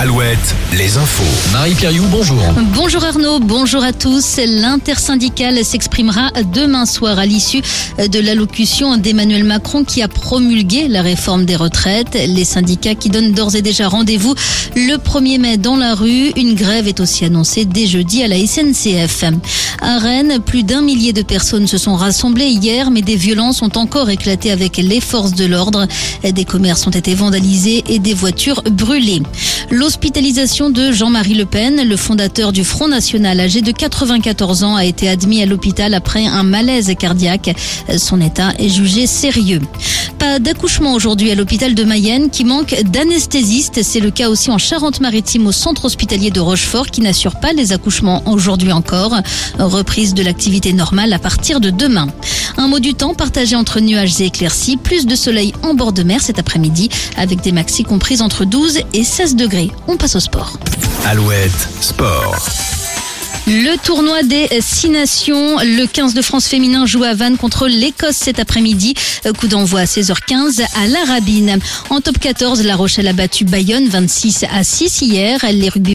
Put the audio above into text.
Alouette, les infos. Marie Piriou, bonjour. Bonjour Arnaud, bonjour à tous. L'intersyndicale s'exprimera demain soir à l'issue de l'allocution d'Emmanuel Macron qui a promulgué la réforme des retraites. Les syndicats qui donnent d'ores et déjà rendez-vous le 1er mai dans la rue. Une grève est aussi annoncée dès jeudi à la SNCF. À Rennes, plus d'un millier de personnes se sont rassemblées hier, mais des violences ont encore éclaté avec les forces de l'ordre. Des commerces ont été vandalisés et des voitures brûlées. L'hospitalisation de Jean-Marie Le Pen, le fondateur du Front National âgé de 94 ans, a été admis à l'hôpital après un malaise cardiaque. Son état est jugé sérieux. Pas d'accouchement aujourd'hui à l'hôpital de Mayenne qui manque d'anesthésistes. C'est le cas aussi en Charente-Maritime au centre hospitalier de Rochefort qui n'assure pas les accouchements aujourd'hui encore. Reprise de l'activité normale à partir de demain. Un mot du temps partagé entre nuages et éclaircies. Plus de soleil en bord de mer cet après-midi avec des maxis comprises entre 12 et 16 degrés. On passe au sport. Alouette, sport. Le tournoi des Six Nations, le 15 de France féminin joue à Vannes contre l'Écosse cet après-midi. Coup d'envoi à 16h15 à l'Arabine. En top 14, La Rochelle a battu Bayonne 26 à 6 hier. Les rugby